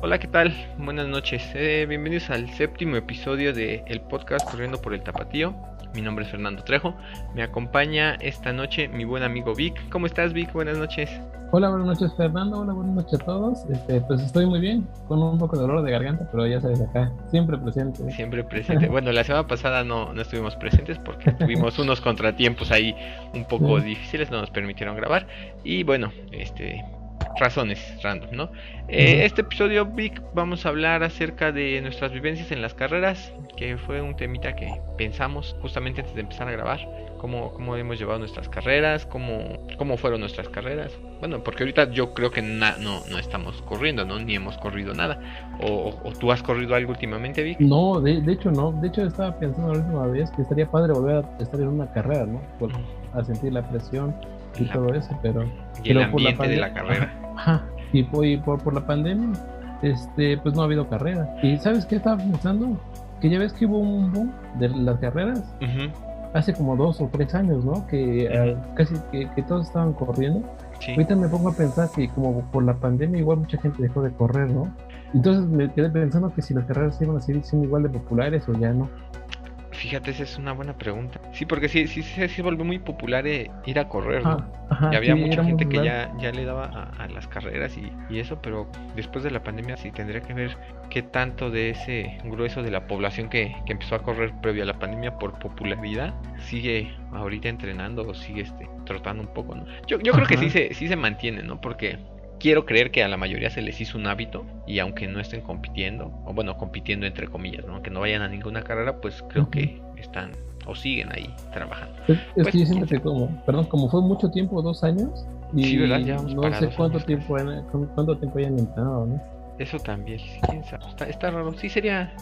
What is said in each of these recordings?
Hola, ¿qué tal? Buenas noches. Eh, bienvenidos al séptimo episodio de el podcast Corriendo por el Tapatío. Mi nombre es Fernando Trejo. Me acompaña esta noche mi buen amigo Vic. ¿Cómo estás, Vic? Buenas noches. Hola, buenas noches, Fernando. Hola, buenas noches a todos. Este, pues estoy muy bien, con un poco de dolor de garganta, pero ya sabes, acá, siempre presente. Siempre presente. bueno, la semana pasada no, no estuvimos presentes porque tuvimos unos contratiempos ahí un poco difíciles, no nos permitieron grabar. Y bueno, este, razones random, ¿no? Eh, este episodio, Vic, vamos a hablar acerca de nuestras vivencias en las carreras, que fue un temita que pensamos justamente antes de empezar a grabar, cómo, cómo hemos llevado nuestras carreras, cómo, cómo fueron nuestras carreras. Bueno, porque ahorita yo creo que no, no estamos corriendo, ¿no? Ni hemos corrido nada. O, tú has corrido algo últimamente, Vic? No, de, de, hecho no. De hecho estaba pensando la última vez que estaría padre volver a estar en una carrera, ¿no? a sentir la presión y todo eso, pero... Y el ambiente de la carrera. Ajá, y, por, por, la pandemia, este, pues no ha habido carrera. ¿Y sabes qué estaba pensando? Que ya ves que hubo un boom de las carreras. Hace como dos o tres años, ¿no? Que ah, casi que, todos estaban corriendo. Ahorita me pongo a pensar que como por la pandemia igual mucha gente dejó de correr, ¿no? Entonces me quedé pensando que si las carreras iban a seguir siendo igual de populares o ya no. Fíjate, esa es una buena pregunta. Sí, porque sí, sí, sí, se volvió muy popular eh, ir a correr, ¿no? y había mucha gente que ya, ya le daba a, las carreras y, y, eso, pero después de la pandemia sí tendría que ver qué tanto de ese grueso de la población que, que empezó a correr previo a la pandemia por popularidad sigue ahorita entrenando o sigue este, trotando un poco, ¿no? Yo, yo creo que sí se, sí se mantiene, ¿no? Porque quiero creer que a la mayoría se les hizo un hábito y aunque no estén compitiendo, o bueno, compitiendo entre comillas, ¿no? que no vayan a ninguna carrera, pues creo que están o siguen ahí trabajando. Es, pues, que yo siento que como, perdón, como fue mucho tiempo, dos años, y no sé cuánto tiempo, cuánto tiempo hayan entrado, ¿no? Eso también, quién sabe, está, raro, sí sería,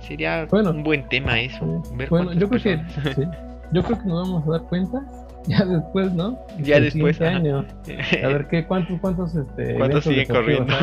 sería un buen tema eso. bueno, yo creo que, yo creo que nos vamos a dar cuenta ya después, ¿no? Ya después. años. A ver, ¿qué, ¿cuántos, cuántos, este, ¿Cuántos siguen corriendo?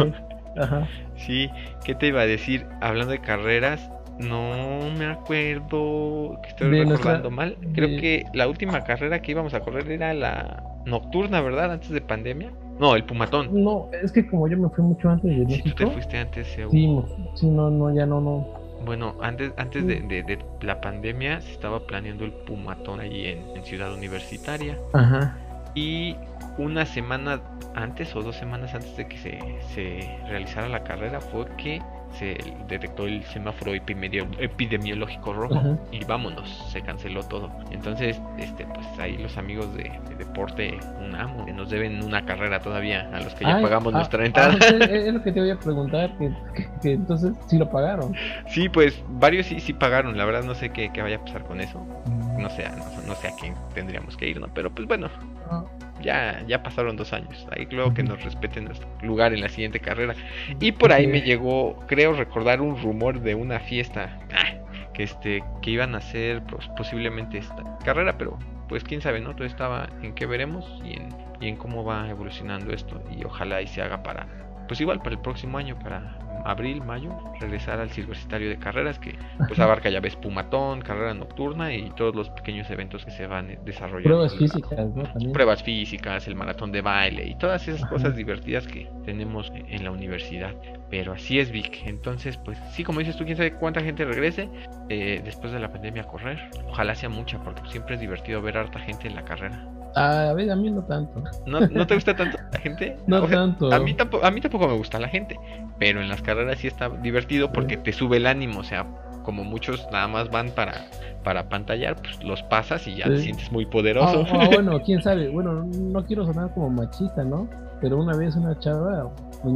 Ajá. Sí, ¿qué te iba a decir? Hablando de carreras, no me acuerdo que estoy recordando mal. Creo que la última carrera que íbamos a correr era la nocturna, ¿verdad? Antes de pandemia. No, el Pumatón. No, es que como yo me fui mucho antes de México. Sí, tú te fuiste antes, Sí, sí, no, no, ya no, no. Bueno, antes, antes de, la pandemia se estaba planeando el Pumatón allí en, Ciudad Universitaria. Ajá. Y una semana antes o dos semanas antes de que se, se realizara la carrera fue que se detectó el semáforo epidemiológico rojo y vámonos, se canceló todo. Entonces, este, pues ahí los amigos de, Deporte UNAM que nos deben una carrera todavía a los que ya pagamos ah, nuestra entrada. Ah, es, lo que te voy a preguntar, que, entonces sí lo pagaron. Sí, pues varios sí, sí pagaron, la verdad no sé qué, vaya a pasar con eso. Mm. No sé, no, sé a quién tendríamos que ir, ¿no? Pero pues bueno. Ah ya, ya pasaron dos años. Ahí creo que nos respeten nuestro lugar en la siguiente carrera. Y por ahí me llegó, creo recordar un rumor de una fiesta ah, que este que iban a hacer pues, posiblemente esta carrera, pero pues quién sabe, ¿no? Todo estaba en qué veremos y en, y en cómo va evolucionando esto. Y ojalá y se haga para, pues igual para el próximo año, para abril, mayo, regresar al universitario de carreras que pues abarca ya ves Pumatón, carrera nocturna y todos los pequeños eventos que se van desarrollando. Pruebas físicas, ¿no? Pruebas físicas, el maratón de baile y todas esas cosas divertidas que tenemos en la universidad. Pero así es Vic. Entonces, pues sí, como dices tú, quién sabe cuánta gente regrese eh, después de la pandemia a correr. Ojalá sea mucha, porque siempre es divertido ver a harta gente en la carrera. A ver, a mí no tanto. ¿No, ¿no te gusta tanto la gente? no tanto. A mí, tampoco, a mí tampoco me gusta la gente, pero en las carreras sí está divertido porque te sube el ánimo, o sea, como muchos nada más van para, para pantallar, pues los pasas y ya te sientes muy poderoso. Ah, ah, bueno, quién sabe, bueno, no quiero sonar como machista, ¿no? Pero una vez una chava, pues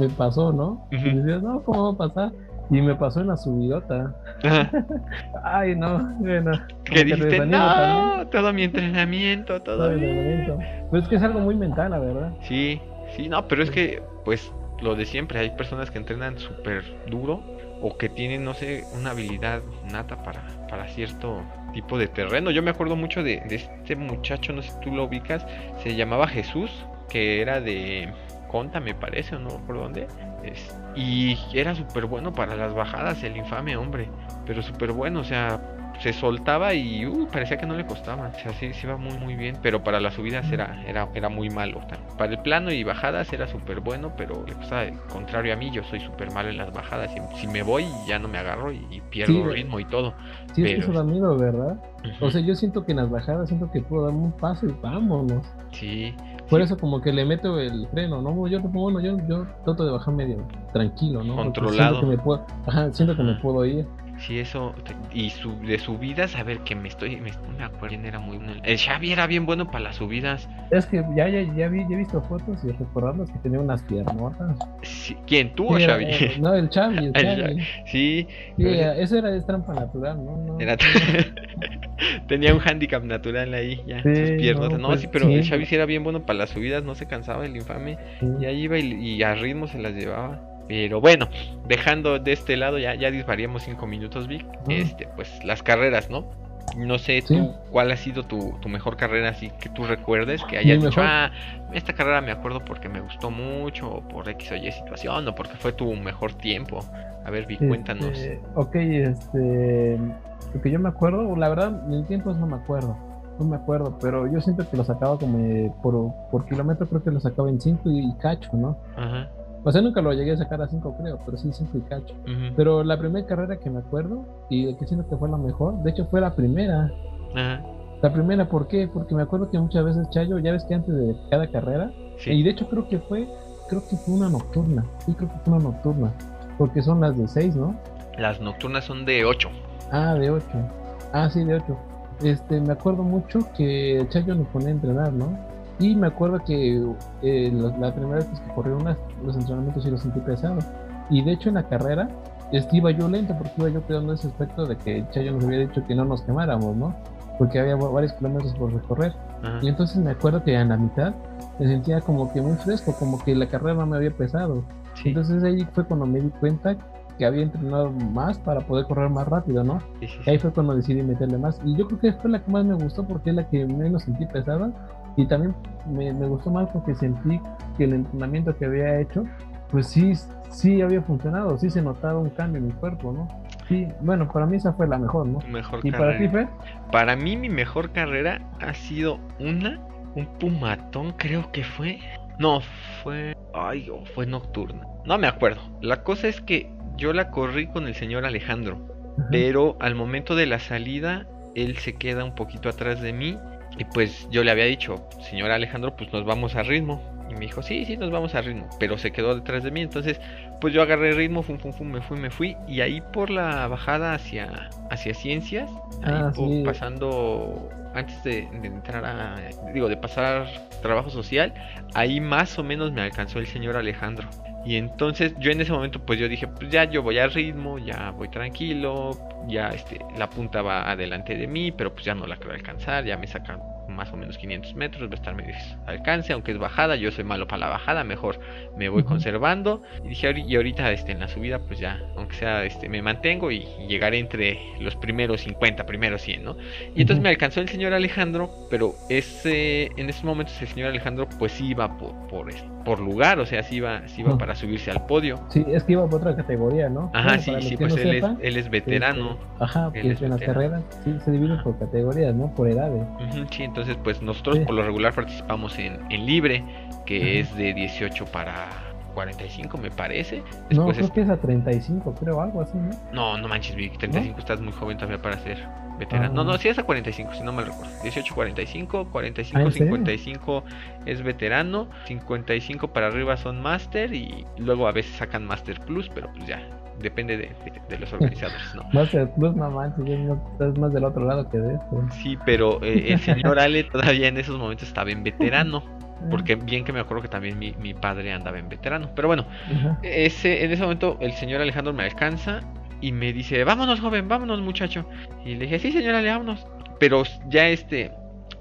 me pasó, ¿no? Y decías, no, ¿cómo va a pasar? Y me pasó en la subidota. Ay, no, bueno. ¿Qué dijiste? No, todo mi entrenamiento, todo, mi entrenamiento. Pues es que es algo muy mental, la verdad. Sí, sí, no, pero es que, pues, lo de siempre, hay personas que entrenan súper duro o que tienen, no sé, una habilidad nata para, para cierto tipo de terreno. Yo me acuerdo mucho de, de este muchacho, no sé si tú lo ubicas, se llamaba Jesús, que era de Conta, me parece, o no por dónde. y era súper bueno para las bajadas, el infame hombre. Pero súper bueno, o sea, se soltaba y uh, parecía que no le costaba. O sea, sí, sí iba muy, muy bien. Pero para las subidas era, era, era muy malo. Para el plano y bajadas era súper bueno, pero le costaba contrario a mí. Yo soy súper malo en las bajadas. Si, si, me voy, ya no me agarro y, pierdo ritmo y todo. Sí, eso da miedo, ¿verdad? O sea, yo siento que en las bajadas siento que puedo darme un paso y vámonos. Sí. Por eso como que le meto el freno, ¿no? Yo, bueno, yo, yo trato de bajar medio tranquilo, ¿no? Controlado. Siento que me puedo, ajá, siento que me puedo ir. Sí, eso. Y su, de subidas, a ver, que me estoy. Me, me acuerdo quién era muy bueno. El Xavi era bien bueno para las subidas. Es que ya, ya, ya, vi, ya he visto fotos y recordarlos que tenía unas piernotas. Sí, ¿Quién? ¿Tú o Xavi? Eh, no, el Xavi. El Xavi. Sí. sí eso era de trampa natural, ¿no? no era tenía un handicap natural ahí, ya. sus piernas. No, pues sí, pero el Xavi sí era bien bueno para las subidas, no se cansaba el infame. Y ahí iba y, y a ritmo se las llevaba. Pero bueno, dejando de este lado, ya, ya disvariamos cinco minutos, Vic. Este, pues las carreras, ¿no? No sé tú cuál ha sido tu, tu, mejor carrera, así que tú recuerdes que hayas dicho, ah, esta carrera me acuerdo porque me gustó mucho, o por X o Y situación, o porque fue tu mejor tiempo. A ver, Vic, cuéntanos. Este, ok, este. Lo que yo me acuerdo, la verdad, en tiempos no me acuerdo. No me acuerdo, pero yo siento que lo sacaba como por, por kilómetro, creo que lo sacaba en 5 y, y cacho, ¿no? Ajá. O sea, nunca lo llegué a sacar a 5, creo, pero sí 5 y cacho. Pero la primera carrera que me acuerdo y que siento que fue la mejor, de hecho fue la primera. La primera, ¿por qué? Porque me acuerdo que muchas veces Chayo, ya ves que antes de cada carrera, y de hecho creo que fue, creo que fue una nocturna. Sí, creo que fue una nocturna. Porque son las de 6, ¿no? Las nocturnas son de 8. Ah, de 8. Ah, sí, de 8. Este, me acuerdo mucho que Chayo nos ponía a entrenar, ¿no? Y me acuerdo que eh, la, primera vez que corrí unas, los entrenamientos sí los sentí pesados. Y de hecho en la carrera este, iba yo lento porque iba yo cuidando ese aspecto de que Chayo nos había dicho que no nos quemáramos, ¿no? Porque había varios kilómetros por recorrer. Y entonces me acuerdo que en la mitad me sentía como que muy fresco, como que la carrera no me había pesado. Entonces ahí fue cuando me di cuenta que había entrenado más para poder correr más rápido, ¿no? Y ahí fue cuando decidí meterle más. Y yo creo que fue la que más me gustó porque es la que menos sentí pesada y también me, gustó más porque sentí que el entrenamiento que había hecho, pues sí, sí había funcionado, sí se notaba un cambio en mi cuerpo, ¿no? Sí, bueno, para mí esa fue la mejor, ¿no? Mejor ¿Y para ti, Fer? Para mí mi mejor carrera ha sido una, un pumatón creo que fue. No, fue... Ay, fue nocturna. No me acuerdo. La cosa es que yo la corrí con el señor Alejandro. Pero al momento de la salida, él se queda un poquito atrás de mí y pues yo le había dicho, señor Alejandro, pues nos vamos a ritmo. Y me dijo, sí, sí, nos vamos a ritmo. Pero se quedó detrás de mí. Entonces, pues yo agarré ritmo, fum, fum, fum, me fui, me fui. Y ahí por la bajada hacia, hacia ciencias, ah, pasando, antes de, entrar a, digo, de pasar trabajo social, ahí más o menos me alcanzó el señor Alejandro. Y entonces yo en ese momento pues yo dije, pues ya yo voy a ritmo, ya voy tranquilo, ya este, la punta va adelante de mí, pero pues ya no la quiero alcanzar, ya me sacan más o menos 500 metros, va a estar medio alcance, aunque es bajada, yo soy malo para la bajada, mejor me voy conservando. Y dije, y ahorita este, en la subida, pues ya, aunque sea, este, me mantengo y, llegaré entre los primeros 50, primeros 100, ¿no? Y entonces me alcanzó el señor Alejandro, pero ese, en esos momentos el señor Alejandro pues iba por, por, este, por lugar, o sea, sí iba, sí iba para subirse al podio. Sí, es que iba por otra categoría, ¿no? Ajá, sí, sí, pues él, es, él es veterano. Este, ajá, que en las carreras sí se dividen por categorías, ¿no? Por edades. sí, entonces pues nosotros por lo regular participamos en, en libre, que es de 18 para 45 me parece. no, creo que es a 35, creo, algo así, ¿no? No, no manches, Vic, 35 estás muy joven todavía para ser veterano. No, no, ah. sí es a 45, si no me recuerdo. 18, 45, 45, 55 es veterano, 55 para arriba son Master y luego a veces sacan Master Plus, pero pues ya, depende de, de, los organizadores, ¿no? Master Plus, no manches, estás más del otro lado que de este. Sí, pero eh, el señor Ale todavía en esos momentos estaba en veterano. Porque bien que me acuerdo que también mi, mi padre andaba en veterano. Pero bueno, ese, en ese momento el señor Alejandro me alcanza y me dice, vámonos joven, vámonos muchacho. Y le dije, sí señora, le vámonos. Pero ya este,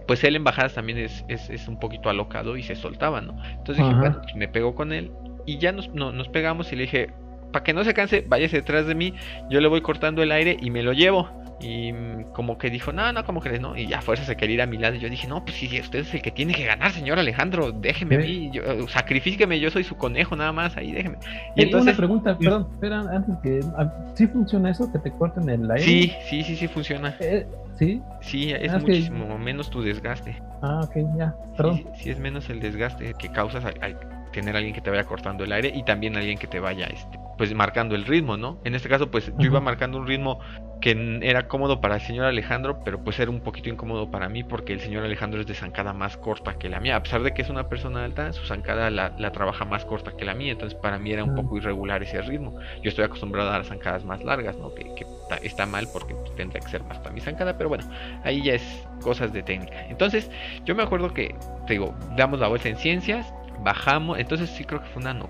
pues él en bajadas también es, es, es un poquito alocado y se soltaba, ¿no? Entonces dije, bueno, pues me pegó con él y ya nos, nos pegamos y le dije, para que no se canse, váyase detrás de mí, yo le voy cortando el aire y me lo llevo. Y como que dijo, no, no, como crees, no? Y ya fuerza se quería ir a mi lado. Y yo dije, no, pues si usted es el que tiene que ganar, señor Alejandro, déjeme a mí, yo, sacrifíqueme, yo soy su conejo nada más, ahí déjeme. Y, entonces, una pregunta, perdón, espera, antes que, ah, ¿sí funciona eso, que te corten el aire? Sí, sí, sí, sí funciona. Eh, ¿Sí? Sí, es ah, muchísimo menos tu desgaste. Ah, ok, ya, perdón. Sí, es menos el desgaste que causas al, tener alguien que te vaya cortando el aire y también alguien que te vaya este, pues marcando el ritmo, ¿no? En este caso, pues yo iba marcando un ritmo que era cómodo para el señor Alejandro, pero pues era un poquito incómodo para mí porque el señor Alejandro es de zancada más corta que la mía. A pesar de que es una persona alta, su zancada la, trabaja más corta que la mía, entonces para mí era un poco irregular ese ritmo. Yo estoy acostumbrado a las zancadas más largas, ¿no? Que, está mal porque tendría que ser más para mi zancada, pero bueno, ahí ya es cosas de técnica. Entonces, yo me acuerdo que, te digo, damos la vuelta en ciencias, bajamos, entonces sí creo que fue una no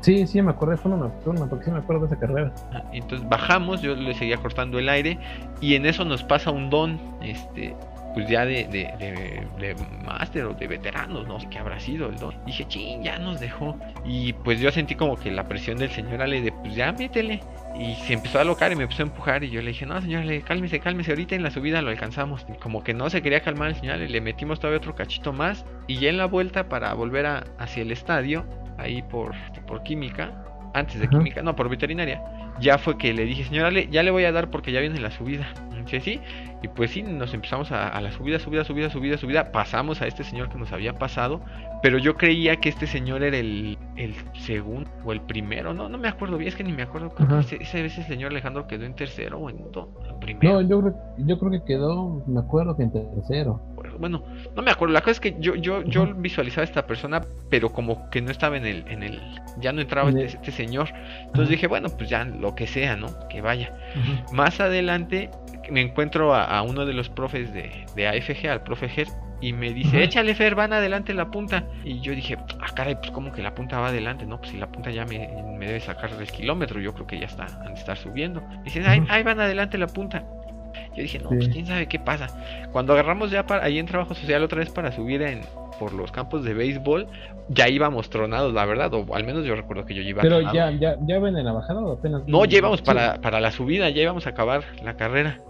¿Sí Sí, me acuerdo, fue una nocturna, porque sí me acuerdo de esa carrera. Ah, entonces bajamos, yo le seguía cortando el aire y en eso nos pasa un don, este, pues ya de, de, de, máster o de veteranos, no sé qué habrá sido el don. Dije, ching, ya nos dejó. Y pues yo sentí como que la presión del señor Ale de, pues ya métele. Y se empezó a alocar y me empezó a empujar. Y yo le dije, no, señor cálmese, cálmese. Ahorita en la subida lo alcanzamos. Como que no se quería calmar el señor le metimos todavía otro cachito más. Y ya en la vuelta para volver a, hacia el estadio, ahí por, por química, antes de química, no, por veterinaria, ya fue que le dije, señora, ya le voy a dar porque ya viene la subida. Sí, sí, y pues sí, nos empezamos a, la subida, subida, subida, subida, subida. Pasamos a este señor que nos había pasado, pero yo creía que este señor era el, el segundo o el primero, no, no me acuerdo bien, es que ni me acuerdo. ese, ese, ese, señor Alejandro quedó en tercero o en, primero. No, yo yo creo que quedó, me acuerdo que en tercero. Bueno, no me acuerdo, la cosa es que yo, yo, yo visualizaba a esta persona, pero como que no estaba en el, en el, ya no entraba este, este, señor. Entonces dije, bueno, pues ya lo que sea, ¿no? Que vaya. Más adelante me encuentro a, uno de los profes de, de AFG, al profe Ger, y me dice, échale Fer, van adelante la punta. Y yo dije, ah, caray, pues como que la punta va adelante, ¿no? Pues si la punta ya me, me debe sacar el kilómetro, yo creo que ya está, han de estar subiendo. Y dicen, ahí, van adelante la punta. Yo dije, no, pues quién sabe qué pasa. Cuando agarramos ya para, ahí en trabajo social otra vez para subir en, por los campos de béisbol, ya íbamos tronados, la verdad, o al menos yo recuerdo que yo iba Pero ya, ya, ya ven en la bajada o apenas. No, ya íbamos para, para la subida, ya íbamos a acabar la carrera.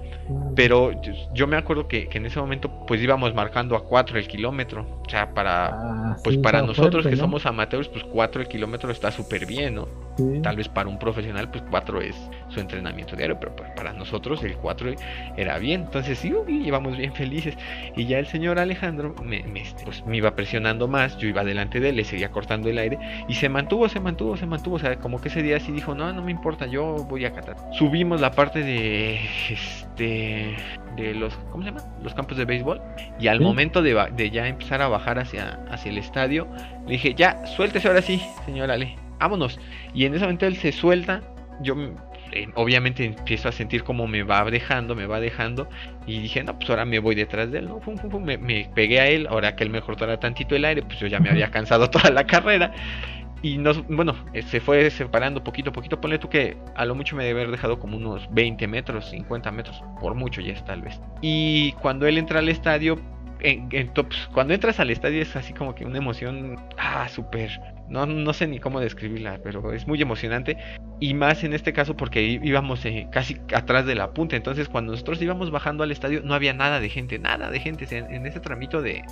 Pero yo, me acuerdo que, en ese momento pues íbamos marcando a 4 el kilómetro. O sea, para ah, pues para nosotros que somos amateurs, pues 4 el kilómetro está súper bien, ¿no? Tal vez para un profesional pues 4 es su entrenamiento diario, pero para nosotros el 4 era bien. Entonces sí, íbamos bien felices. Y ya el señor Alejandro me, pues, me iba presionando más, yo iba delante de él, le seguía cortando el aire y se mantuvo, se mantuvo, se mantuvo. O sea, como que ese día sí dijo, no, no me importa, yo voy a catar. Subimos la parte de este de, los, ¿cómo se llama? Los campos de béisbol. Y al momento de, de, ya empezar a bajar hacia, hacia el estadio, le dije, ya, suéltese ahora sí, señor Ale, vámonos. Y en ese momento él se suelta, yo eh, obviamente empiezo a sentir como me va dejando, me va dejando. Y dije, no, pues ahora me voy detrás de él, ¿no? me, me, pegué a él, ahora que él me cortara tantito el aire, pues yo ya me había cansado toda la carrera. Y nos, bueno, eh, se fue separando poquito a poquito. Ponle tú que a lo mucho me debe haber dejado como unos 20 metros, 50 metros, por mucho ya es tal vez. Y cuando él entra al estadio, en, pues, cuando entras al estadio es así como que una emoción, ah, súper no, no sé ni cómo describirla, pero es muy emocionante. Y más en este caso porque íbamos eh, casi atrás de la punta. Entonces cuando nosotros íbamos bajando al estadio no había nada de gente, nada de gente. En, ese tramito de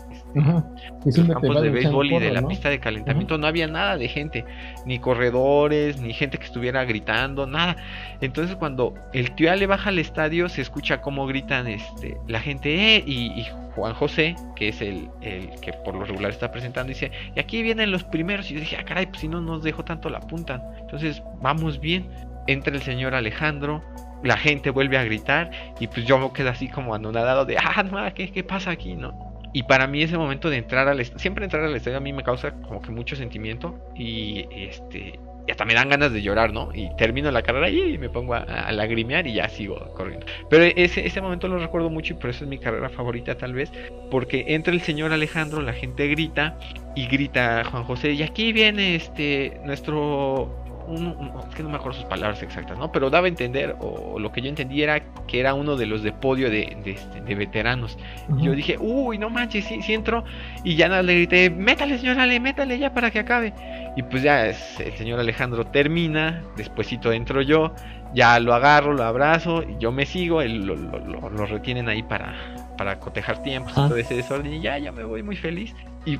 este, los campos de béisbol y de la pista de calentamiento no había nada de gente. Ni corredores, ni gente que estuviera gritando, nada. Entonces cuando el tío le baja al estadio se escucha como gritan este, la gente eh, y, y Juan José, que es el, el, que por lo regular está presentando, dice, y aquí vienen los primeros. Y dije, ah, caray, pues si no nos dejó tanto la punta. Entonces, vamos bien. Entra el señor Alejandro, la gente vuelve a gritar y pues yo me quedo así como anonadado de, ah, no, ¿qué, ¿qué pasa aquí? ¿No? Y para mí ese momento de entrar al estadio, siempre entrar al estadio a mí me causa como que mucho sentimiento y este y hasta me dan ganas de llorar, ¿no? Y termino la carrera y me pongo a, lagrimear y ya sigo corriendo. Pero ese, ese momento lo recuerdo mucho y por eso es mi carrera favorita tal vez, porque entra el señor Alejandro, la gente grita y grita Juan José, y aquí viene este nuestro es que no me acuerdo sus palabras exactas, ¿no? Pero daba a entender, o lo que yo entendí era que era uno de los de podio de, de, este, veteranos. Y yo dije, uy, no manches, sí, sí entró. Y ya le grité, métale, señor Ale, métale ya para que acabe. Y pues ya el señor Alejandro termina, despuesito entro yo, ya lo agarro, lo abrazo, y yo me sigo, él, lo, lo, retienen ahí para, para cotejar tiempos y todo ese desorden. Y ya, ya me voy muy feliz. Y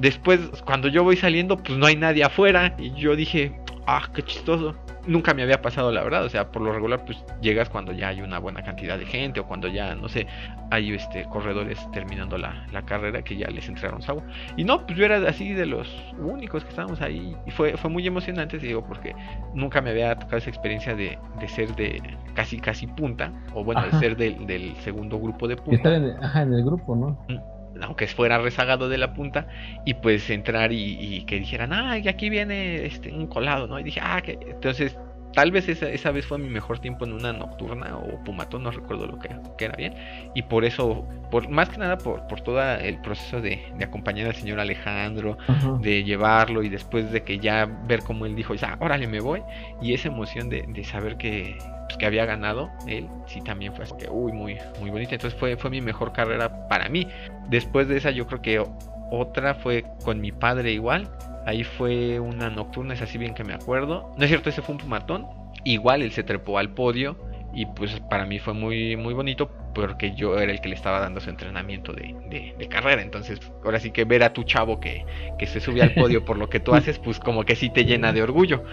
después, cuando yo voy saliendo, pues no hay nadie afuera. Y yo dije, ah, qué chistoso. Nunca me había pasado, la verdad. O sea, por lo regular, pues llegas cuando ya hay una buena cantidad de gente o cuando ya, no sé, hay este corredores terminando la, carrera que ya les entregaron agua. Y no, pues yo era así de los únicos que estábamos ahí. Y fue, fue muy emocionante, digo, porque nunca me había tocado esa experiencia de, ser de casi, casi punta. O bueno, de ser del, segundo grupo de punta. Estar en ajá, en el grupo, ¿no? Mm aunque fuera rezagado de la punta, y pues entrar y, que dijeran, ah, y aquí viene este, un colado, ¿no? Y dije, ah, que entonces tal vez esa, esa, vez fue mi mejor tiempo en una nocturna o pumatón, no recuerdo lo que, era bien. Y por eso, por más que nada por, por todo el proceso de, acompañar al señor Alejandro, de llevarlo y después de que ya ver cómo él dijo, órale, me voy. Y esa emoción de, de saber que, pues, que había ganado él, sí también fue así que, uy, muy, muy bonita. Entonces fue, fue mi mejor carrera para mí. Después de esa yo creo que otra fue con mi padre igual Ahí fue una nocturna, es así bien que me acuerdo. No es cierto, ese fue un pumatón. Igual él se trepó al podio y pues para mí fue muy muy bonito porque yo era el que le estaba dando su entrenamiento de, carrera. Entonces ahora sí que ver a tu chavo que, se sube al podio por lo que tú haces pues como que sí te llena de orgullo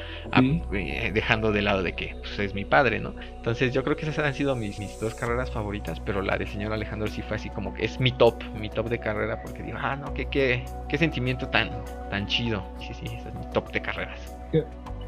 eh, dejando de lado de que pues, es mi padre no entonces yo creo que esas han sido mis, mis dos carreras favoritas pero la del señor Alejandro sí fue así como que es mi top mi top de carrera porque digo ah no qué qué, qué sentimiento tan tan chido sí sí ese es mi top de carreras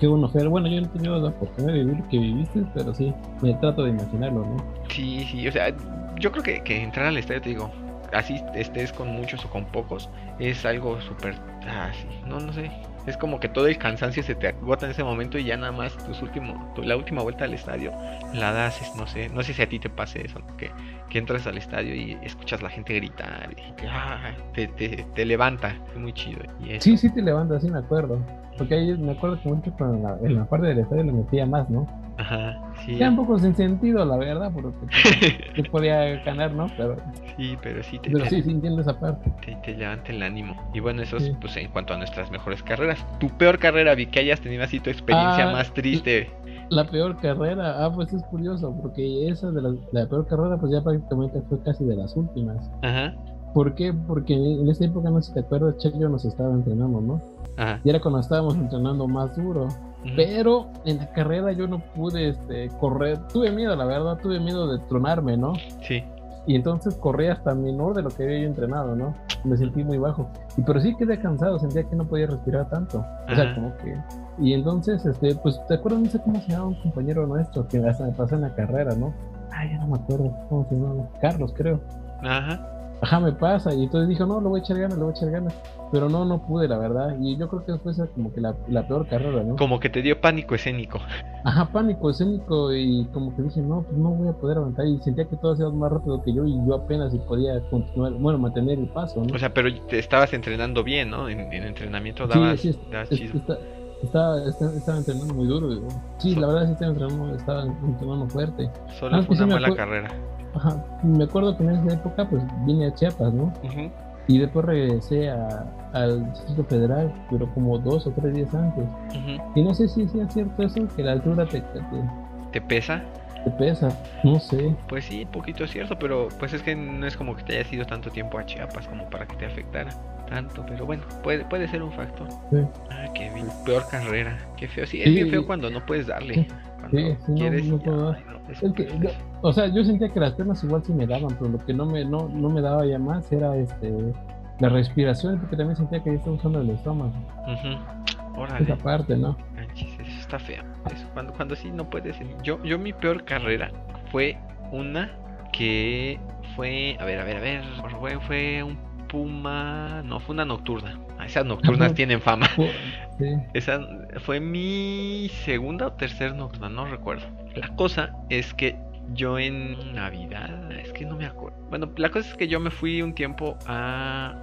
qué bueno ser. Bueno, yo no he tenido la oportunidad de vivir que viviste, pero sí, me trato de imaginarlo, ¿no? Sí, sí, o sea, yo creo que, que entrar al estadio, te digo, así estés con muchos o con pocos, es algo súper. Ah, sí, no, no sé. Es como que todo el cansancio se te agota en ese momento y ya nada más tus último, la última vuelta al estadio la das, no sé, no sé si a ti te pase eso, que, que entras al estadio y escuchas la gente gritar y ah, te, te, te, levanta, es muy chido. Y Sí, sí te levanta, sí me acuerdo. Porque ahí me acuerdo que mucho en la parte del estadio le metía más, ¿no? Ajá, sí. Un poco sin sentido, la verdad, porque se podía ganar, ¿no? Pero, sí, pero sí te, pero sí, sí entiendo esa parte. Te, te, levanta el ánimo. Y bueno, eso es pues en cuanto a nuestras mejores carreras. Tu peor carrera, vi que hayas tenido así tu experiencia ah, más triste. La peor carrera, ah, pues es curioso, porque esa de la, la peor carrera, pues ya prácticamente fue casi de las últimas. Ajá. ¿Por qué? Porque en esa época, no sé si te acuerdas, Checo nos estaba entrenando, ¿no? Y era cuando estábamos entrenando más duro. Pero en la carrera yo no pude este, correr. Tuve miedo, la verdad, tuve miedo de tronarme, ¿no? Sí. Y entonces corrí hasta menor de lo que había yo entrenado, ¿no? Me sentí muy bajo. Y pero sí quedé cansado, sentía que no podía respirar tanto. O sea, como que. Y entonces, este, pues, ¿te acuerdas? No sé cómo se llama un compañero nuestro que hasta me pasó en la carrera, ¿no? Ay, ya no me acuerdo cómo se llama. Carlos, creo. Ajá. Ajá, me pasa. Y entonces dijo, no, lo voy a echar ganas, lo voy a echar ganas. Pero no, no pude, la verdad. Y yo creo que fue como que la, peor carrera, ¿no? Como que te dio pánico escénico. Ajá, pánico escénico. Y como que dije, no, pues no voy a poder avanzar. Y sentía que todos iban más rápido que yo. Y yo apenas podía continuar, bueno, mantener el paso, ¿no? O sea, pero te estabas entrenando bien, ¿no? En, entrenamiento dabas, sí, sí, estaba, estaba, entrenando muy duro. Sí, la verdad sí estaba entrenando, estaba entrenando fuerte. Solo fue una mala carrera. Ajá, me acuerdo que en esa época pues vine a Chiapas, ¿no? Y después regresé al Distrito Federal, pero como dos o tres días antes. Y no sé si es cierto eso, que la altura te, te, pesa. Te pesa, no sé. Pues sí, poquito es cierto, pero pues es que no es como que te hayas ido tanto tiempo a Chiapas como para que te afectara tanto, pero bueno, puede, puede ser un factor. Sí. Ah, qué bien. Peor carrera, qué feo. Sí, es bien feo cuando no puedes darle. Sí, quieres, no, puedo o sea, yo sentía que las piernas igual sí me daban, pero lo que no me, no, no me daba ya más era este la respiración, porque también sentía que ya estaba usando el estómago. Esa parte, ¿no? eso está feo. cuando, cuando sí no puedes. Yo, yo mi peor carrera fue una que fue, a ver, a ver, a ver, fue, fue un Puma, no, fue una nocturna. Ah, esas nocturnas tienen fama. Esa fue mi segunda o tercera nocturna, no recuerdo. La cosa es que yo en Navidad, es que no me acuerdo. Bueno, la cosa es que yo me fui un tiempo a,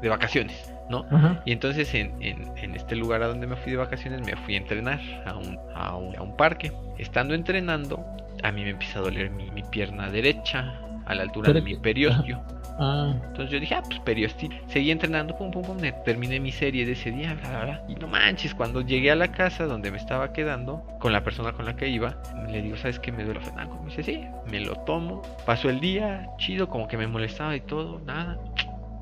de vacaciones, ¿no? Y entonces en, en, este lugar a donde me fui de vacaciones me fui a entrenar a un, a un, a un parque. Estando entrenando, a mí me empieza a doler mi, mi pierna derecha a la altura de mi periósteo. Ah. Entonces yo dije, ah, pues periostito. Seguí entrenando, pum, pum, pum. Terminé mi serie de ese día, bla, bla, bla. Y no manches, cuando llegué a la casa donde me estaba quedando, con la persona con la que iba, le digo, ¿sabes qué? Me duele el Me dice, sí, me lo tomo. Pasó el día, chido, como que me molestaba y todo, nada.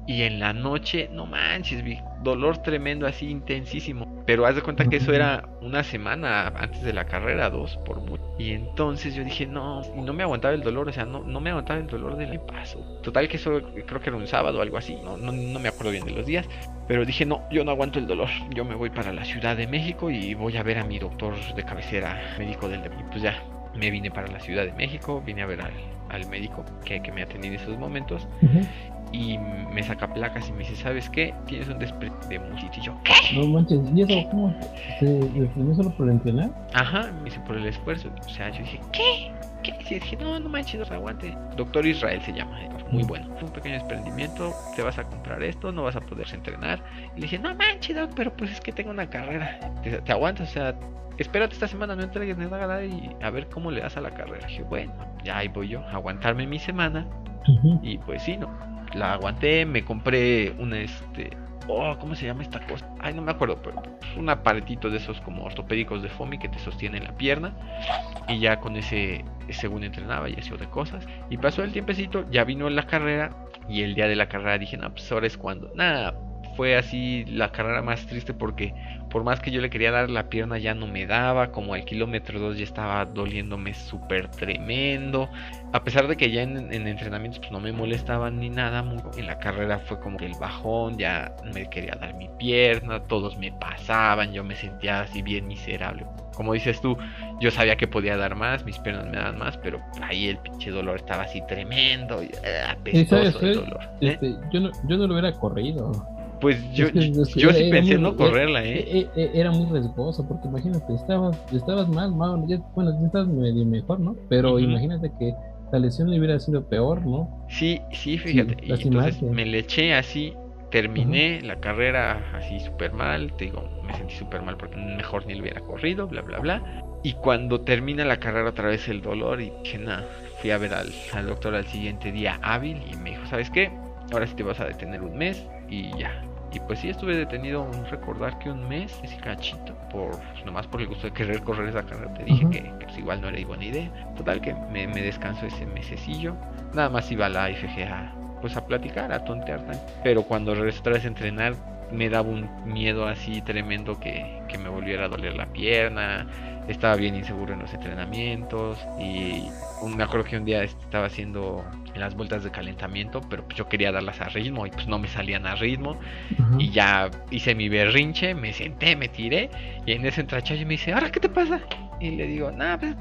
Y en la noche, no manches, vi dolor tremendo, así intensísimo. Pero haz de cuenta que eso era una semana antes de la carrera, dos por mucho. Y entonces yo dije, no, y no me aguantaba el dolor, o sea, no, no me aguantaba el dolor del paso. Total que eso creo que era un sábado o algo así, no, no, no me acuerdo bien de los días. Pero dije, no, yo no aguanto el dolor. Yo me voy para la Ciudad de México y voy a ver a mi doctor de cabecera, médico del... Y pues ya, me vine para la Ciudad de México, vine a ver al, al médico que, que me atendía en esos momentos y me saca placas y me dice, ¿sabes qué? Tienes un desprendimiento de. Y yo, ¿qué? No manches, ¿y eso cómo? ¿Se solo por entrenar? Ajá, me dice, por el esfuerzo. O sea, yo dije, ¿qué? ¿Qué? Y dije, no, no manches, no aguante. Doctor Israel se llama, muy bueno. Fue un pequeño desprendimiento, te vas a comprar esto, no vas a poder entrenar. Y le dije, no manches, doc, pero pues es que tengo una carrera. ¿Te, te aguantas? O sea, espérate esta semana, no entregues nada y a ver cómo le das a la carrera. dije, bueno, ya ahí voy yo, a aguantarme mi semana. Y pues sí, no, la aguanté, me compré un este, oh, ¿cómo se llama esta cosa? Ay, no me acuerdo, pero un aparatito de esos como ortopédicos de FOMI que te sostiene la pierna y ya con ese según entrenaba y hacía de cosas y pasó el tiempecito, ya vino la carrera y el día de la carrera dije, no, pues ahora es cuando, nada, fue así la carrera más triste porque por más que yo le quería dar la pierna ya no me daba, como al kilómetro 2 ya estaba doliéndome súper tremendo. A pesar de que ya en, entrenamientos pues no me molestaban ni nada, en la carrera fue como que el bajón, ya me quería dar mi pierna, todos me pasaban, yo me sentía así bien miserable. Como dices tú, yo sabía que podía dar más, mis piernas me daban más, pero ahí el pinche dolor estaba así tremendo, y, eh, apestoso el dolor. ¿eh? Este, yo, no, yo no lo hubiera corrido. Pues yo, yo sí pensé no correrla, ¿eh? ¿eh? ¿eh? Era muy riesgoso, porque imagínate, estabas, estabas mal, mal ya, bueno, ya estás medio mejor, ¿no? Pero imagínate que la lesión le hubiera sido peor, ¿no? Sí, sí, fíjate. y entonces me le eché así, terminé la carrera así súper mal, te digo, me sentí súper mal porque mejor ni lo hubiera corrido, bla, bla, bla. Y cuando termina la carrera otra vez el dolor y dije, nada, fui a ver al, al doctor al siguiente día hábil y me dijo, ¿sabes qué? Ahora sí te vas a detener un mes y ya, y pues sí, estuve detenido, recordar que un mes, ese cachito, por nomás por el gusto de querer correr esa carrera. Te dije que, pues, igual no era buena idea. Total que me, me descanso ese mesecillo. Nada más iba a la IFG a, pues a platicar, a tontear. Pero cuando regresé otra vez a entrenar, me daba un miedo así tremendo que, que me volviera a doler la pierna estaba bien inseguro en los entrenamientos y me acuerdo que un día estaba haciendo las vueltas de calentamiento, pero pues yo quería darlas a ritmo y pues no me salían a ritmo y ya hice mi berrinche, me senté, me tiré y en ese entrachayo me dice, ¿ahora qué te pasa? Y le digo, nada, pues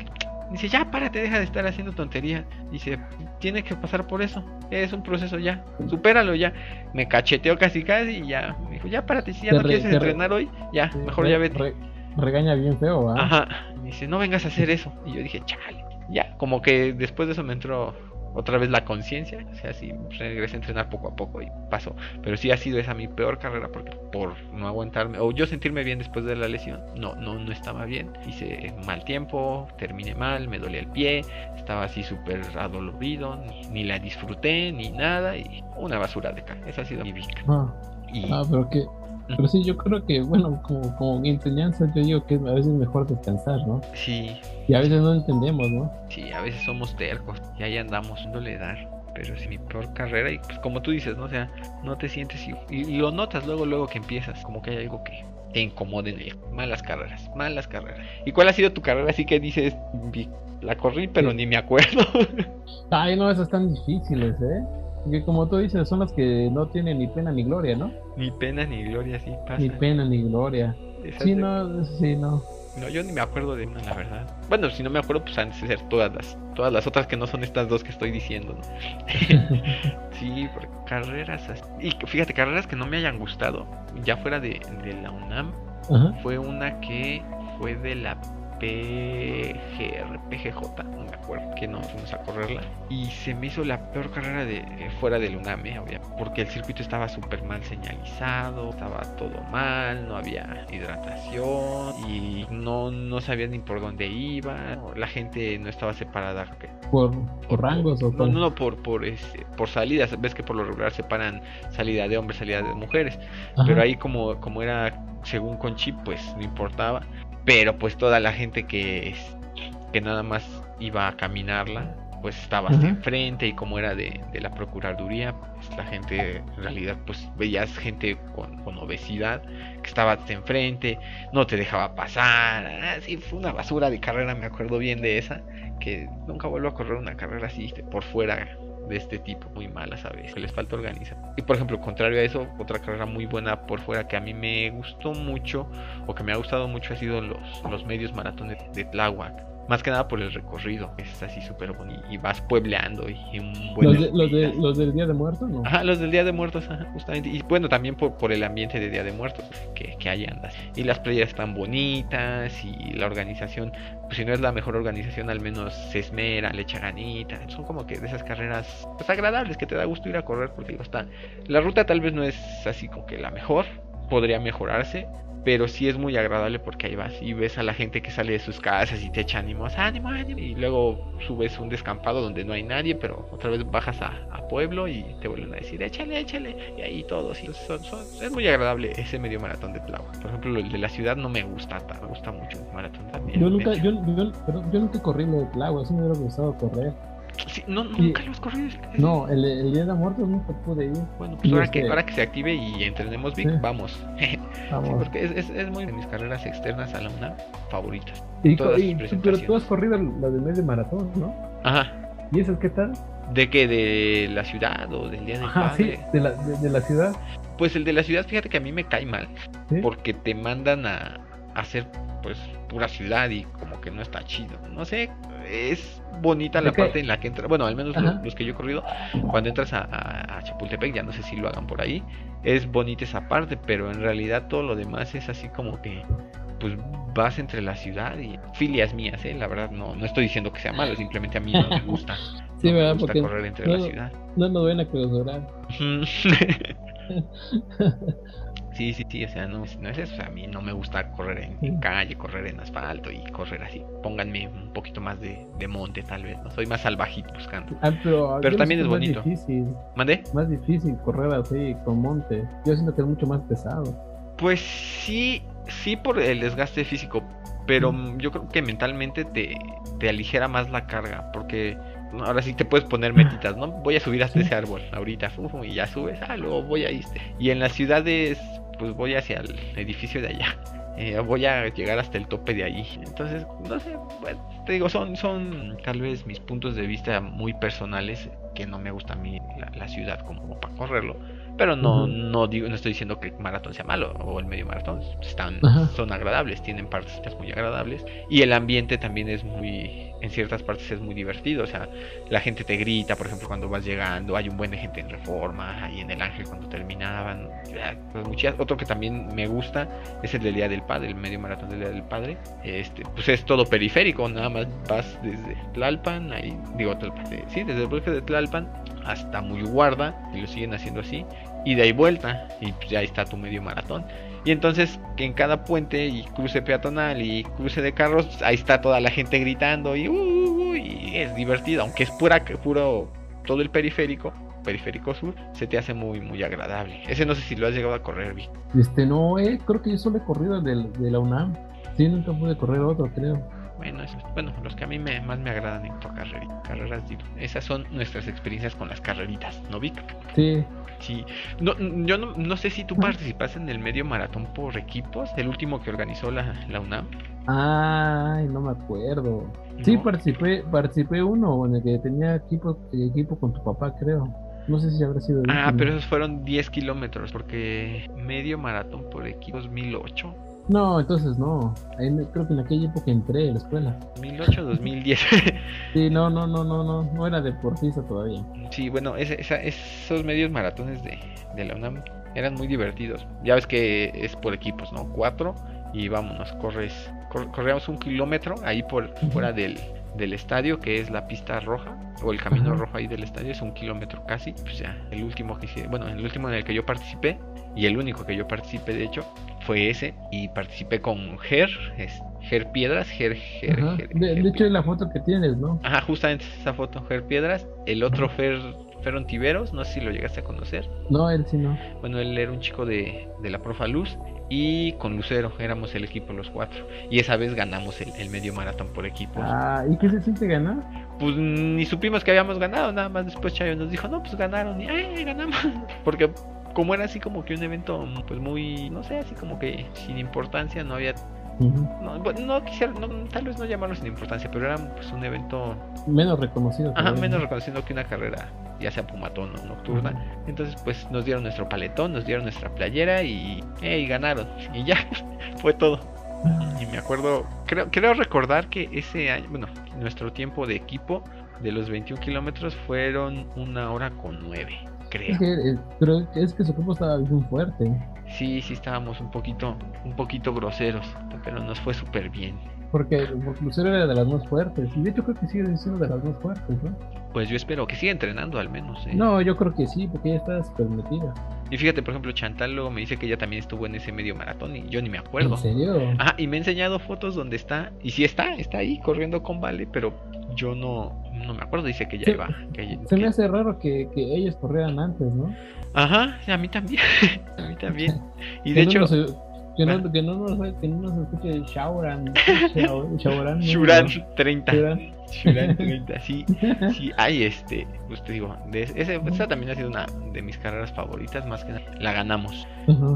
Dice, ya párate, deja de estar haciendo tonterías. Dice, tiene que pasar por eso. Es un proceso ya. Supéralo ya. Me cacheteó casi casi y ya. Me dijo, ya párate, si ya no quieres entrenar hoy, ya, mejor ya vete regaña bien feo, ¿ah? Ajá. Me dice, no vengas a hacer eso. Y yo dije, chale. Ya, como que después de eso me entró otra vez la conciencia. O sea, sí, regresé a entrenar poco a poco y pasó. Pero sí ha sido esa mi peor carrera porque por no aguantarme, o yo sentirme bien después de la lesión, no, no, no estaba bien. Hice mal tiempo, terminé mal, me dolía el pie, estaba así súper adolorido, ni, la disfruté, ni nada. Y una basura de acá. Esa ha sido mi vida. Ah, y... ah pero que pero sí, yo creo que, bueno, como, como enseñanza, yo digo que a veces es mejor descansar, ¿no? Sí. Y a veces no entendemos, ¿no? Sí, a veces somos tercos y ahí andamos, dándole dar. Pero es mi peor carrera y pues como tú dices, ¿no? O sea, no te sientes y, y, lo notas luego, luego que empiezas, como que hay algo que te incomode en ella. Malas carreras, malas carreras. ¿Y cuál ha sido tu carrera así que dices, la corrí pero ni me acuerdo? Ay, no, esas tan difíciles, ¿eh? Que como tú dices, son las que no tienen ni pena ni gloria, ¿no? Ni pena ni gloria, sí pasa. Ni pena ni gloria. sí, no, sí, no. No, yo ni me acuerdo de una, la verdad. Bueno, si no me acuerdo, pues han de ser todas las, todas las otras que no son estas dos que estoy diciendo, ¿no? sí, porque carreras Y fíjate, carreras que no me hayan gustado, ya fuera de, de la UNAM, fue una que fue de la PGR, PGJ, no me acuerdo, que no fuimos a correrla. Y se me hizo la peor carrera de fuera del UNAME, porque el circuito estaba súper mal señalizado, estaba todo mal, no había hidratación y no, no sabían ni por dónde iba, la gente no estaba separada. ¿Por, por rangos o No, no, no, por, por, este, por salidas, ves que por lo regular separan salida de hombres, salida de mujeres, pero ahí como, como era según con chip, pues no importaba, pero pues toda la gente que, que nada más iba a caminarla, pues estaba hasta enfrente y como era de, de la procuraduría, pues la gente en realidad pues veías gente con, con, obesidad que estaba hasta enfrente, no te dejaba pasar, así fue una basura de carrera, me acuerdo bien de esa, que nunca vuelvo a correr una carrera así por fuera de este tipo, muy mala, ¿sabes? Que les falta organizar. Y por ejemplo, contrario a eso, otra carrera muy buena por fuera que a mí me gustó mucho o que me ha gustado mucho ha sido los, los medios maratones de Tláhuac. Más que nada por el recorrido, es así súper bonito. Y vas puebleando y, un buen. ¿Los, ¿Los, del Día de Muertos? No? Ajá, los del Día de Muertos, justamente. Y bueno, también por, por el ambiente de Día de Muertos que, que hay andas. Y las playas están bonitas y la organización, pues si no es la mejor organización, al menos se esmera, le echa ganita. Son como que de esas carreras pues, agradables que te da gusto ir a correr porque digo, está. La ruta tal vez no es así como que la mejor, podría mejorarse, pero sí es muy agradable porque ahí vas y ves a la gente que sale de sus casas y te echa ánimos, ánimo, ánimo, y luego subes un descampado donde no hay nadie, pero otra vez bajas a, pueblo y te vuelven a decir, échale, échale, y ahí todos, y son, son, es muy agradable ese medio maratón de Tláhuac. Por ejemplo, el de la ciudad no me gusta, me gusta mucho el maratón también. Yo nunca, yo, yo, yo, nunca corrí lo de Tláhuac, sí me hubiera gustado correr no, nunca lo has corrido. No, el, el, Día de Muertos nunca pude ir. Bueno, pues ahora, que, este ahora que se active y entrenemos bien, vamos. vamos. porque es, es, es, muy de mis carreras externas a la UNAM favoritas. Y, pero tú has corrido la de medio maratón, ¿no? Ajá. ¿Y esas qué tal? ¿De qué? ¿De la ciudad o del Día del Ajá, Sí, de la, de, la ciudad. Pues el de la ciudad, fíjate que a mí me cae mal. Porque te mandan a, a hacer pues pura ciudad y como que no está chido. No sé, es bonita la parte en la que entra, bueno, al menos los, que yo he corrido, cuando entras a, Chapultepec, ya no sé si lo hagan por ahí, es bonita esa parte, pero en realidad todo lo demás es así como que, pues vas entre la ciudad y filias mías, ¿eh? la verdad no, no estoy diciendo que sea malo, simplemente a mí no me gusta. sí, ¿verdad? Porque correr entre la ciudad. No, ven a Sí, sí, sí, o sea, no, no es eso. O sea, a mí no me gusta correr en, calle, correr en asfalto y correr así. Pónganme un poquito más de, de monte, tal vez. No soy más salvajito buscando. Ah, pero, pero también es bonito. Difícil. ¿Mandé? Más difícil correr así con monte. Yo siento que es mucho más pesado. Pues sí, sí por el desgaste físico. Pero yo creo que mentalmente te, te aligera más la carga. Porque ahora sí te puedes poner metitas, ¿no? Voy a subir hasta ese árbol ahorita, y ya subes, ah, luego voy a este. Y en las ciudades pues voy hacia el edificio de allá. Eh, voy a llegar hasta el tope de ahí. Entonces, no sé, pues, te digo, son, son tal vez mis puntos de vista muy personales que no me gusta a mí la, ciudad como para correrlo. Pero no, no digo, no estoy diciendo que el maratón sea malo o el medio maratón. Están, son agradables, tienen partes muy agradables. Y el ambiente también es muy, en ciertas partes es muy divertido. O sea, la gente te grita, por ejemplo, cuando vas llegando. Hay un buen de gente en Reforma, ahí en el Ángel cuando terminaban. Pues Otro que también me gusta es el del Día del Padre, el medio maratón del Día del Padre. Este, pues es todo periférico, nada más vas desde Tlalpan, ahí, digo Tlalpan, sí, desde el bosque de Tlalpan hasta Muy Guarda, y lo siguen haciendo así, y de ahí vuelta, y pues ya está tu medio maratón. Y entonces que en cada puente y cruce peatonal y cruce de carros, ahí está toda la gente gritando y, uh, y es divertido, aunque es pura, puro todo el periférico, periférico sur, se te hace muy muy agradable. Ese no sé si lo has llegado a correr, Vi. Este no, eh, creo que yo solo he corrido de, de la UNAM. Sí, nunca pude correr otro, creo. Bueno, bueno, los que a mí me, más me agradan en carreritas, carreras, esas son nuestras experiencias con las carreritas, ¿no, Vic? Sí. Sí, no, yo no, no sé si tú participaste en el medio maratón por equipos, el último que organizó la, la UNAM. Ay, no me acuerdo. Sí, participé, participé uno en el que tenía equipo, equipo con tu papá, creo. No sé si habrá sido. ah, pero esos fueron 10 kilómetros, porque medio maratón por equipos 1008 no, entonces no. creo que en aquella época entré a la escuela. 2008, 2010. sí, no, no, no, no, no, no era deportista todavía. Sí, bueno, esos medios maratones de, de la UNAM eran muy divertidos. Ya ves que es por equipos, ¿no? Cuatro y vámonos, corres corríamos un kilómetro ahí por fuera del, del estadio, que es la pista roja, o el camino rojo ahí del estadio, es un kilómetro casi. Pues ya, el último que hice, bueno, el último en el que yo participé, y el único que yo participé de hecho, fue ese, y participé con Ger, es Ger Piedras, Ger, Ger, de, hecho es la foto que tienes, ¿no? Ajá, justamente esa foto, Ger Piedras, el otro Fer Feron Tiveros, no sé si lo llegaste a conocer. No, él sí no. Bueno, él era un chico de, de la Profa Luz y con Lucero éramos el equipo los cuatro. Y esa vez ganamos el, medio maratón por equipo. Ah, ¿y qué se siente ganar? Pues ni supimos que habíamos ganado, nada más después Chayo nos dijo, no, pues ganaron y ¡ay, ganamos! Porque como era así como que un evento pues muy, no sé, así como que sin importancia, no había no, no quisiera, tal vez no llamarlo sin importancia, pero era pues, un evento menos reconocido. Ajá, menos reconocido que una carrera, ya sea pumatón o nocturna. Entonces, pues nos dieron nuestro paletón, nos dieron nuestra playera y, y ganaron. Y ya, fue todo. Y me acuerdo, creo, creo recordar que ese año, bueno, nuestro tiempo de equipo de los 21 kilómetros fueron una hora con nueve, creo. Eh, pero es que su equipo estaba muy fuerte sí, sí estábamos un poquito, un poquito groseros, pero nos fue súper bien. Porque Lucero era de las más fuertes, y de hecho creo que sigue siendo de las más fuertes, ¿no? Pues yo espero que siga entrenando al menos. ¿eh? No, yo creo que sí, porque ella está súper metida. Y fíjate, por ejemplo, Chantal luego me dice que ella también estuvo en ese medio maratón y yo ni me acuerdo. ¿En serio? Ajá, y me ha enseñado fotos donde está, y sí está, está ahí corriendo con Vale, pero yo no, no me acuerdo, dice que ya iba. se me hace raro que, que ellos corrieran antes, ¿no? Ajá, a mí también. a mí también. Y de hecho. Que, no, que, no nos, que no nos escuche Shauran. Shauran 30. Shuran 30, sí. Sí, hay este. Pues te digo, de ese, esa también ha sido una de mis carreras favoritas. Más que nada, la ganamos.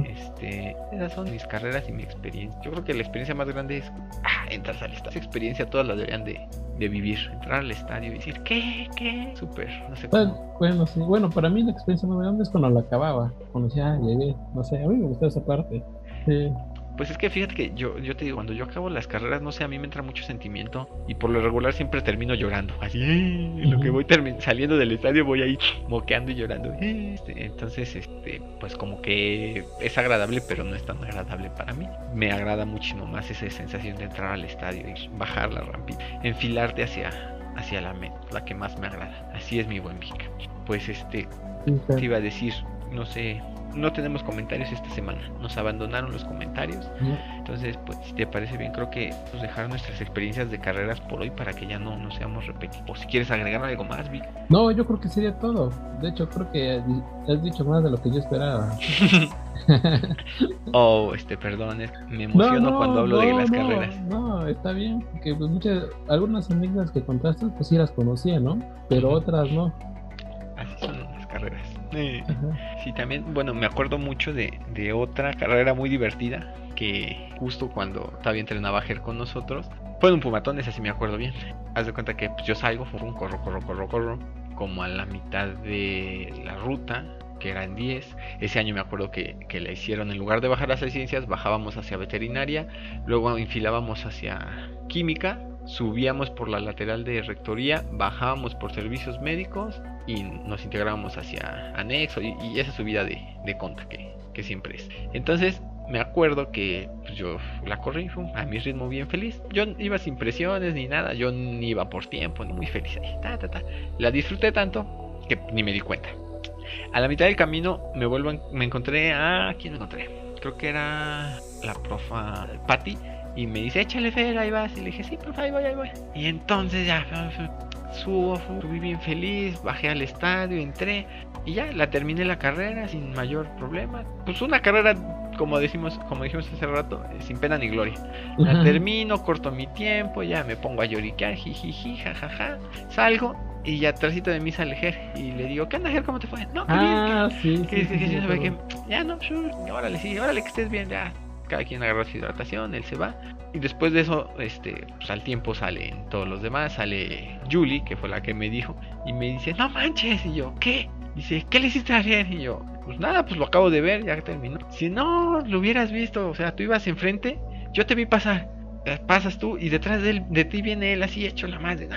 Este, esas son mis carreras y mi experiencia. Yo creo que la experiencia más grande es ah, entrar al estadio. Esa experiencia todas las deberían de, de vivir. Entrar al estadio y decir, ¿qué? ¿Qué? Súper. No sé cómo. Bueno, sí. Bueno, para mí la experiencia más grande es cuando la acababa. Cuando decía, ah, llegué. No sé, a mí me gustó esa parte. Sí. Pues es que fíjate que yo, yo te digo, cuando yo acabo las carreras, no sé, a mí me entra mucho sentimiento y por lo regular siempre termino llorando. Así, en lo que voy saliendo del estadio voy ahí moqueando y llorando. Este, entonces, este, pues como que es agradable, pero no es tan agradable para mí. Me agrada muchísimo más esa sensación de entrar al estadio y bajar la rampita, enfilarte hacia, hacia la meta, la que más me agrada. Así es mi buen Vic. Pues este, te iba a decir, no sé, no tenemos comentarios esta semana. Nos abandonaron los comentarios. Entonces, pues si te parece bien, creo que pues, dejar nuestras experiencias de carreras por hoy para que ya no, no seamos repetitivos. Si quieres agregar algo más, Vic. No, yo creo que sería todo. De hecho, creo que has dicho más de lo que yo esperaba. oh, este, perdón, me emociono cuando hablo de las carreras. No, está bien, porque pues muchas, algunas amigas que contaste, pues sí las conocía, ¿no? Pero otras no. Así son las carreras. Sí, también, bueno, me acuerdo mucho de, de otra carrera muy divertida que justo cuando todavía entrenaba Ger con nosotros, fue un pumatón, esa sí me acuerdo bien. Haz de cuenta que pues, yo salgo, un corro, corro, corro, corro, como a la mitad de la ruta, que eran 10. Ese año me acuerdo que, que la hicieron, en lugar de bajar las ciencias, bajábamos hacia veterinaria, luego enfilábamos hacia química, subíamos por la lateral de rectoría, bajábamos por servicios médicos y nos integrábamos hacia anexo y, esa subida de, de conta que, que, siempre es. Entonces me acuerdo que pues, yo la corrí a mi ritmo bien feliz. Yo iba sin presiones ni nada, yo ni iba por tiempo, ni muy feliz. Ta, ta, ta. La disfruté tanto que ni me di cuenta. A la mitad del camino me vuelvo me encontré a quién me encontré. Creo que era la profa Patty y me dice, échale Fer, ahí vas. Y le dije, sí, profe, ahí voy, ahí voy. Y entonces ya subo, subí bien feliz, bajé al estadio, entré. Y ya, la terminé la carrera sin mayor problema. Pues una carrera, como decimos, como dijimos hace rato, eh, sin pena ni gloria. La termino, corto mi tiempo, ya me pongo a lloriquear, jijiji, jajaja. Salgo y ya trasito de mí sale Ger y le digo, ¿qué onda Ger? ¿Cómo te fue? No, ah, bien. Sí, sí, ya no, sure, órale, sí, órale que estés bien, ya cada quien agarra su hidratación, él se va. Y después de eso, este, pues al tiempo salen todos los demás, sale Julie, que fue la que me dijo, y me dice, no manches, y yo, ¿qué? Dice, ¿qué le hiciste ayer? Y yo, pues nada, pues lo acabo de ver, ya terminó. Si no lo hubieras visto, o sea, tú ibas enfrente, yo te vi pasar. Eh, pasas tú y detrás de, él, de ti viene él así hecho la madre,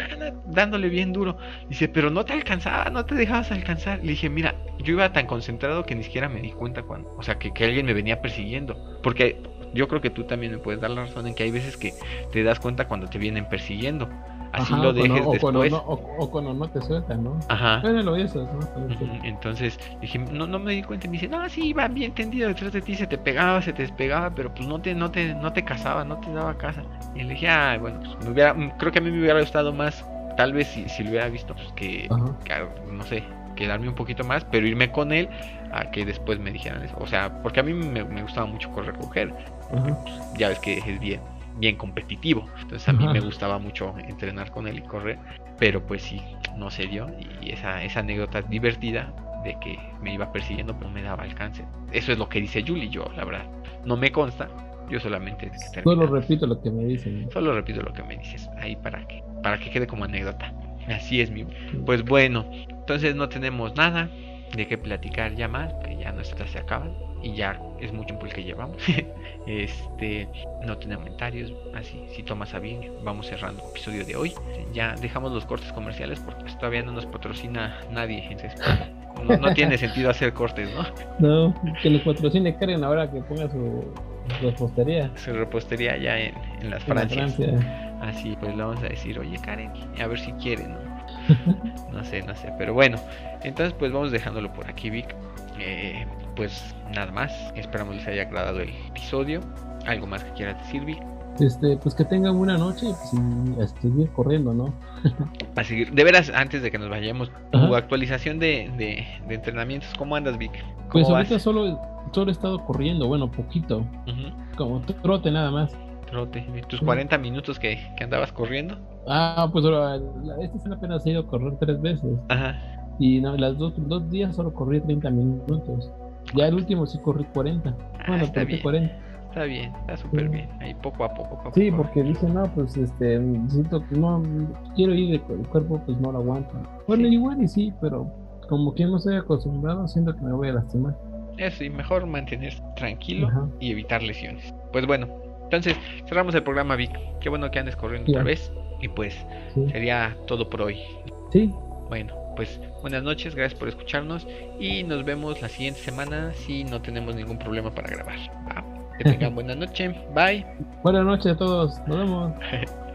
dándole bien duro. Dice, pero no te alcanzaba, no te dejabas alcanzar. Le dije, mira, yo iba tan concentrado que ni siquiera me di cuenta cuando, o sea, que, que alguien me venía persiguiendo. Porque yo creo que tú también me puedes dar la razón en que hay veces que te das cuenta cuando te vienen persiguiendo. Así lo dejes o después. Cuando no, o, cuando no te sueltan, ¿no? Ajá. lo eso, ¿no? Entonces dije, no, no me di cuenta. Y me dice, no, sí, iba bien tendido detrás de ti, se te pegaba, se te despegaba, pero pues no te, no te, no te casaba, no te daba casa. Y le dije, ah, bueno, pues me hubiera, creo que a mí me hubiera gustado más, tal vez si, si lo hubiera visto, pues que, que, no sé, quedarme un poquito más, pero irme con él a que después me dijeran eso. O sea, porque a mí me, gustaba mucho correr con él. Pues, ya ves que es bien, bien competitivo. Entonces a mí me gustaba mucho entrenar con él y correr. Pero pues sí, no se dio. Y esa, esa anécdota divertida de que me iba persiguiendo, pero me daba alcance. Eso es lo que dice Julie. Yo, la verdad, no me consta. Yo solamente solo repito lo que me dicen. Solo repito lo que me dices ahí para que para que quede como anécdota. Así es mi. Pues bueno, entonces no tenemos nada de qué platicar ya más, que ya nuestras se acaban y ya es mucho tiempo el que llevamos. este, no tenemos comentarios, así, si tomas a bien, vamos cerrando el episodio de hoy. Ya dejamos los cortes comerciales porque pues, todavía no nos patrocina nadie, entonces no, tiene sentido hacer cortes, ¿no? No, que los patrocine Karen ahora que ponga su repostería. Su repostería ya en, en las Francias. Así, pues le vamos a decir, oye Karen, a ver si quiere, ¿no? no sé, no sé, pero bueno, entonces pues vamos dejándolo por aquí, Vic. Eh, pues nada más, esperamos les haya agradado el episodio. ¿Algo más que quieras decir, Vic? Este, pues que tengan una noche y a seguir corriendo, ¿no? a seguir, de veras, antes de que nos vayamos, tu actualización de, de, entrenamientos, ¿cómo andas, Vic? pues ahorita solo, solo he estado corriendo, bueno, poquito, como trote nada más. Trote, tus 40 minutos que, que andabas corriendo. Ah, pues esta semana apenas he ido a correr tres veces. Ajá. Y no, las dos, dos días solo corrí 30 minutos. Ya el último sí corrí 40. Ah, bueno, está bien. 40. Está bien, está súper bien. Ahí poco a poco. poco sí, porque dice, no, pues este, siento que no, quiero ir, el cuerpo pues no lo aguanta. Bueno, igual y sí, pero como que no estoy acostumbrado, siento que me voy a lastimar. Eso, y mejor mantenerse tranquilo y evitar lesiones. Pues bueno, entonces cerramos el programa, Vic. Qué bueno que andes corriendo otra vez. Y pues sería todo por hoy. Sí. Bueno, pues buenas noches, gracias por escucharnos y nos vemos la siguiente semana si no tenemos ningún problema para grabar. Que tengan buena noche, bye. Buenas noches a todos, nos vemos.